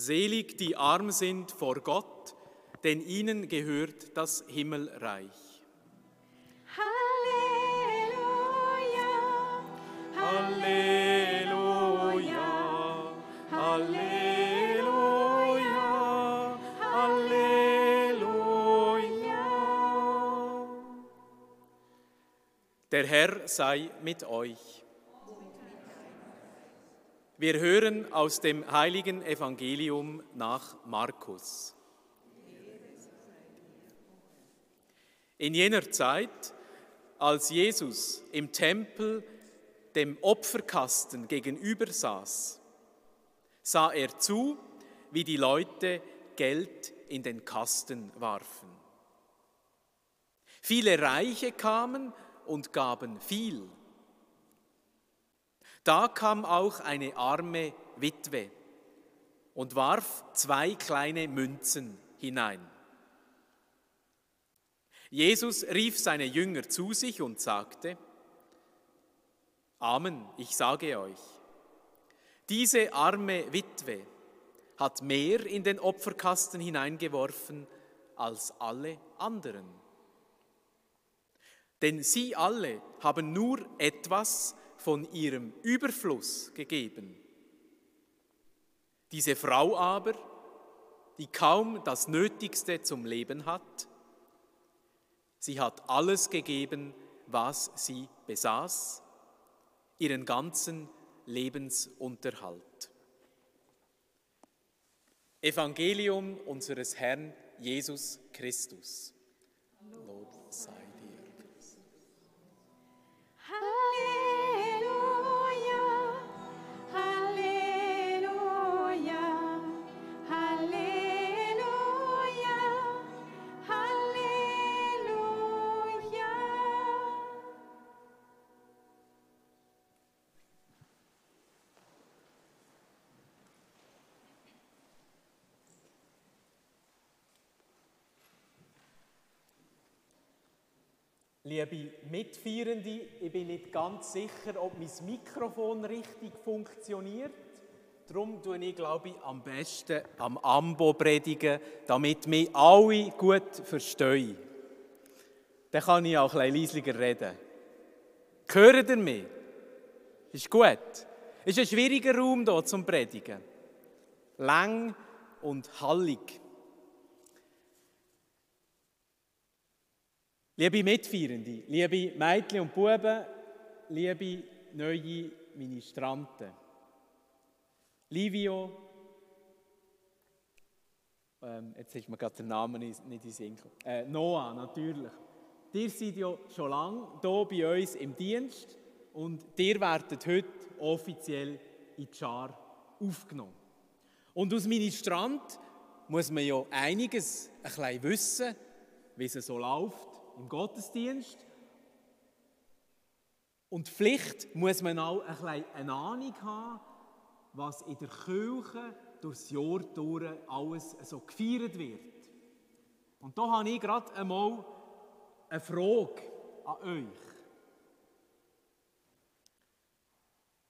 Selig die arm sind vor Gott, denn ihnen gehört das Himmelreich. Halleluja, Halleluja, Halleluja, Halleluja. Der Herr sei mit euch. Wir hören aus dem heiligen Evangelium nach Markus. In jener Zeit, als Jesus im Tempel dem Opferkasten gegenüber saß, sah er zu, wie die Leute Geld in den Kasten warfen. Viele Reiche kamen und gaben viel. Da kam auch eine arme Witwe und warf zwei kleine Münzen hinein. Jesus rief seine Jünger zu sich und sagte, Amen, ich sage euch, diese arme Witwe hat mehr in den Opferkasten hineingeworfen als alle anderen. Denn sie alle haben nur etwas von ihrem Überfluss gegeben. Diese Frau aber, die kaum das Nötigste zum Leben hat, sie hat alles gegeben, was sie besaß, ihren ganzen Lebensunterhalt. Evangelium unseres Herrn Jesus Christus. Lob sei Liebe Mitfeierende, ich bin nicht ganz sicher, ob mein Mikrofon richtig funktioniert. Darum tue ich, glaube ich, am besten am Ambo predigen, damit mich alle gut verstehen. Dann kann ich auch ein bisschen leiser reden. Hört ihr mich? Ist gut. Ist ein schwieriger Raum hier zum Predigen. Lang und hallig. Liebe Mitfeierende, liebe Mädchen und Buben, liebe neue Ministranten, Livio, ähm, jetzt ist mir gerade der Name nicht in den Sinn äh, Noah, natürlich. Ihr seid ja schon lange hier bei uns im Dienst und ihr werdet heute offiziell in die Schar aufgenommen. Und als Ministrant muss man ja einiges ein bisschen wissen, wie es so läuft im Gottesdienst. Und vielleicht muss man auch ein eine Ahnung haben, was in der Kirche durchs Jahr durch alles so gefeiert wird. Und da habe ich gerade einmal eine Frage an euch.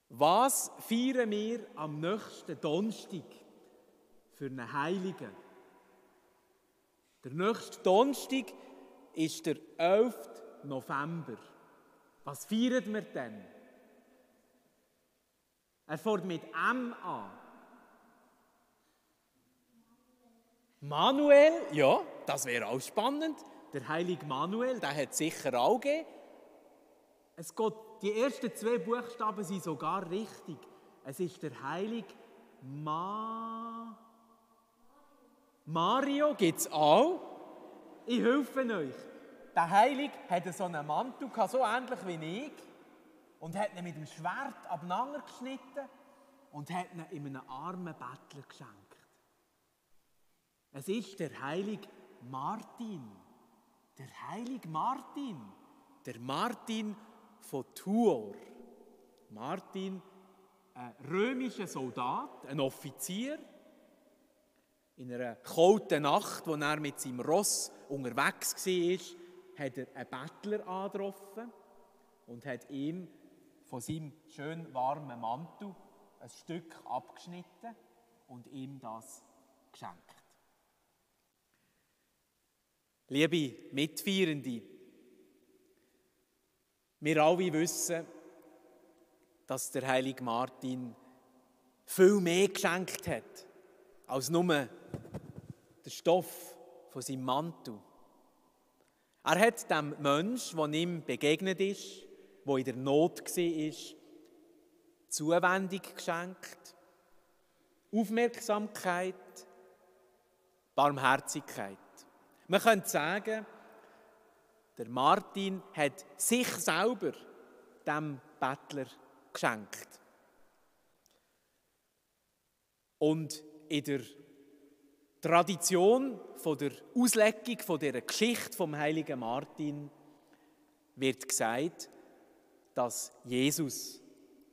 Was feiern wir am nächsten Donnerstag für einen Heiligen? Der nächste Donnerstag ist der 11. November. Was feiern wir denn? Er fängt mit M an. Manuel, ja, das wäre auch spannend. Der heilige Manuel, der hat sicher auch gegeben. Es geht, die ersten zwei Buchstaben sind sogar richtig. Es ist der heilige Ma. Mario gibt es auch. Ich helfe euch. Der Heilige hatte so einen Mantel, so ähnlich wie ich, und hat ihn mit dem Schwert abeinander geschnitten und hat ihn in einem armen Bettler geschenkt. Es ist der heilige Martin. Der heilige Martin. Der Martin von Tours. Martin, ein römischer Soldat, ein Offizier. In einer kalten Nacht, wo er mit seinem Ross unterwegs war, hat er einen Bettler angetroffen und hat ihm von seinem schön warmen Mantel ein Stück abgeschnitten und ihm das geschenkt. Liebe Mitfeierende, wir alle wissen, dass der heilige Martin viel mehr geschenkt hat als nur der Stoff von seinem Mantel. Er hat dem Mensch, der ihm begegnet ist, der in der Not war, Zuwendung geschenkt, Aufmerksamkeit, Barmherzigkeit. Man könnte sagen, der Martin hat sich selber dem Bettler geschenkt. Und in der Tradition von der Auslegung von der Geschichte vom heiligen Martin wird gesagt, dass Jesus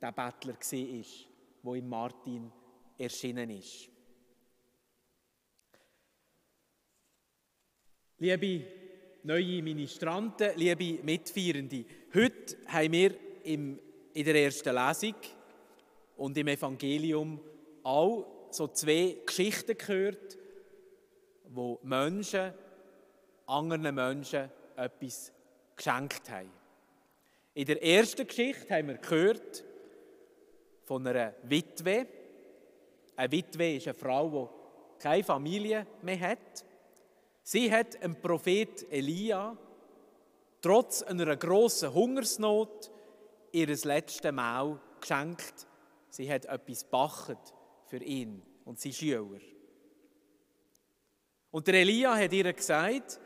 der Bettler war, wo im Martin erschienen ist. Liebe neue Ministranten, liebe Mitfeierende, heute haben wir im, in der ersten Lesung und im Evangelium auch so zwei Geschichten gehört, wo Menschen anderen Menschen etwas geschenkt haben. In der ersten Geschichte haben wir gehört von einer Witwe. Eine Witwe ist eine Frau, die keine Familie mehr hat. Sie hat dem Prophet Elia trotz einer grossen Hungersnot ihr letztes Mahl geschenkt. Sie hat etwas bachet für ihn und seine Schüler. Und der Elia hat ihr gesagt,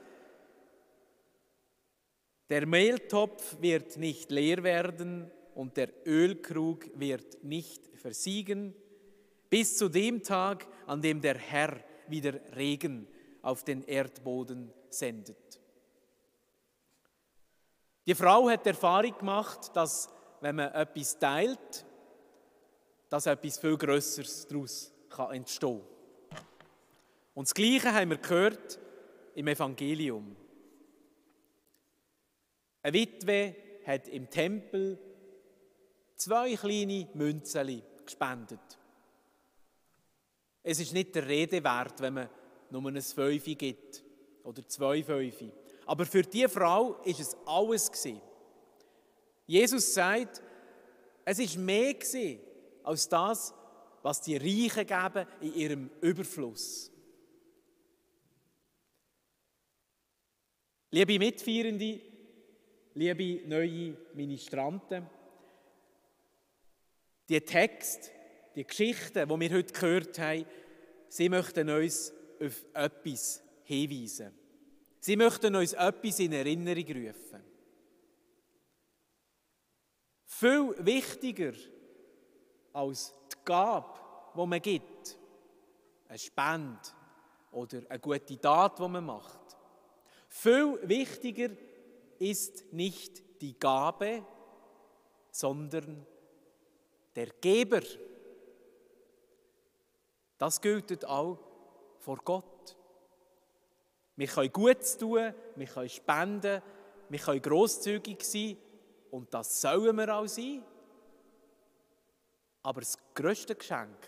der Mehltopf wird nicht leer werden und der Ölkrug wird nicht versiegen, bis zu dem Tag, an dem der Herr wieder Regen auf den Erdboden sendet. Die Frau hat die Erfahrung gemacht, dass wenn man etwas teilt, dass etwas viel Größeres daraus entstehen kann. Und das Gleiche haben wir gehört im Evangelium. Eine Witwe hat im Tempel zwei kleine Münzen gespendet. Es ist nicht der Rede wert, wenn man nur ein Fünfe gibt oder zwei Fünfe. Aber für die Frau ist es alles gewesen. Jesus sagt, es ist mehr als das, was die Reichen geben in ihrem Überfluss. Liebe Mitfeierende, liebe neue Ministranten, die Text, die Geschichten, die wir heute gehört haben, sie möchten uns auf etwas hinweisen. Sie möchten uns etwas in Erinnerung rufen. Viel wichtiger als die Gabe, die man gibt, eine Spende oder eine gute Tat, die man macht. Viel wichtiger ist nicht die Gabe, sondern der Geber. Das gilt auch vor Gott. Wir können Gutes tun, wir können spenden, wir können grosszügig sein und das sollen wir auch sein. Aber das grösste Geschenk,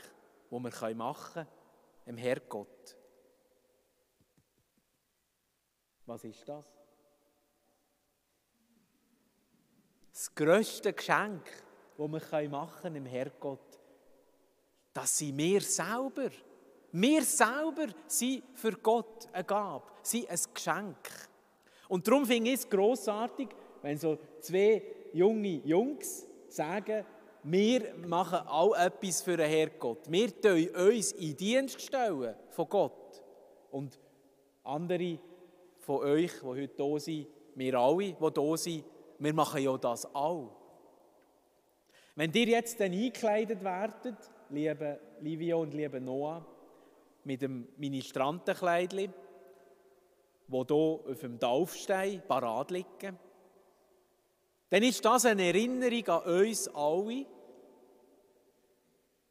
das wir machen können, dem Herrgott, was ist das? Das grösste Geschenk, das wir machen können im Herrgott, das sind wir selber. Wir selber sind für Gott eine Gabe, sind ein Geschenk. Und darum finde ich es grossartig, wenn so zwei junge Jungs sagen, wir machen auch etwas für den Herrgott. Wir stellen uns in Dienst von Gott. Und andere von euch, die heute hier sind, wir alle, die hier sind, wir machen ja das auch. Wenn ihr jetzt dann eingekleidet werdet, liebe Livia und liebe Noah, mit dem Ministrantenkleidchen, wo hier auf dem Taufstein parat liegen, dann ist das eine Erinnerung an uns alle.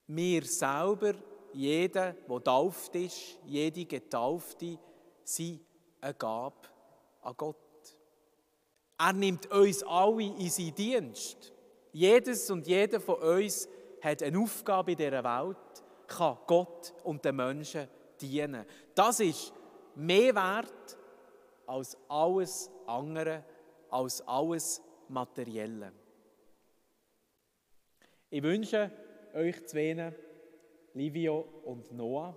Wir selber, jeder, der getauft ist, jede Getaufte, sind eine Gabe an Gott. Er nimmt uns alle in seinen Dienst. Jedes und jeder von uns hat eine Aufgabe in dieser Welt kann Gott und den Menschen dienen. Das ist mehr wert als alles andere, als alles Materielle. Ich wünsche euch zwei, Livio und Noah,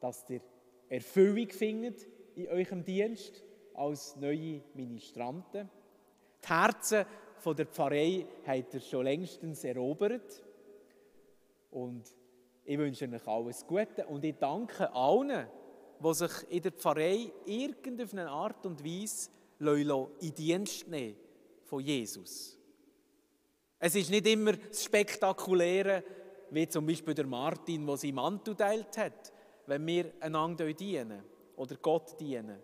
dass ihr Erfüllung findet in eurem Dienst als neue Ministranten. Die Herzen von der Pfarrei habt ihr schon längstens erobert. Und ich wünsche euch alles Gute und ich danke allen, die sich in der Pfarrei irgendeine Art und Weise in Dienst nehmen von Jesus. Es ist nicht immer das Spektakuläre, wie zum Beispiel der Martin, der seinen Mantel teilt hat, wenn wir einander dienen oder Gott dienen.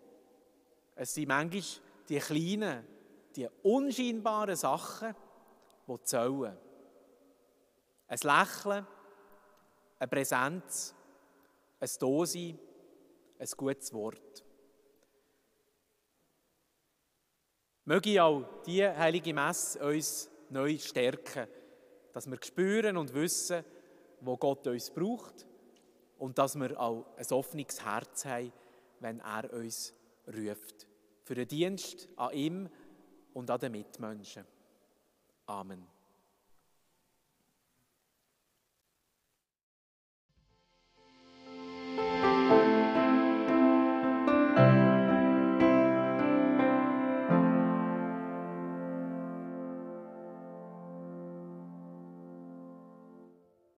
Es sind manchmal die kleinen, die unscheinbaren Sachen, die zählen. Ein Lächeln, eine Präsenz, ein Dosein, ein gutes Wort. Möge auch diese heilige Messe uns neu stärken, dass wir spüren und wissen, wo Gott uns braucht und dass wir auch ein offenes Herz haben, wenn er uns ruft. Für den Dienst an ihm und an den Mitmenschen. Amen.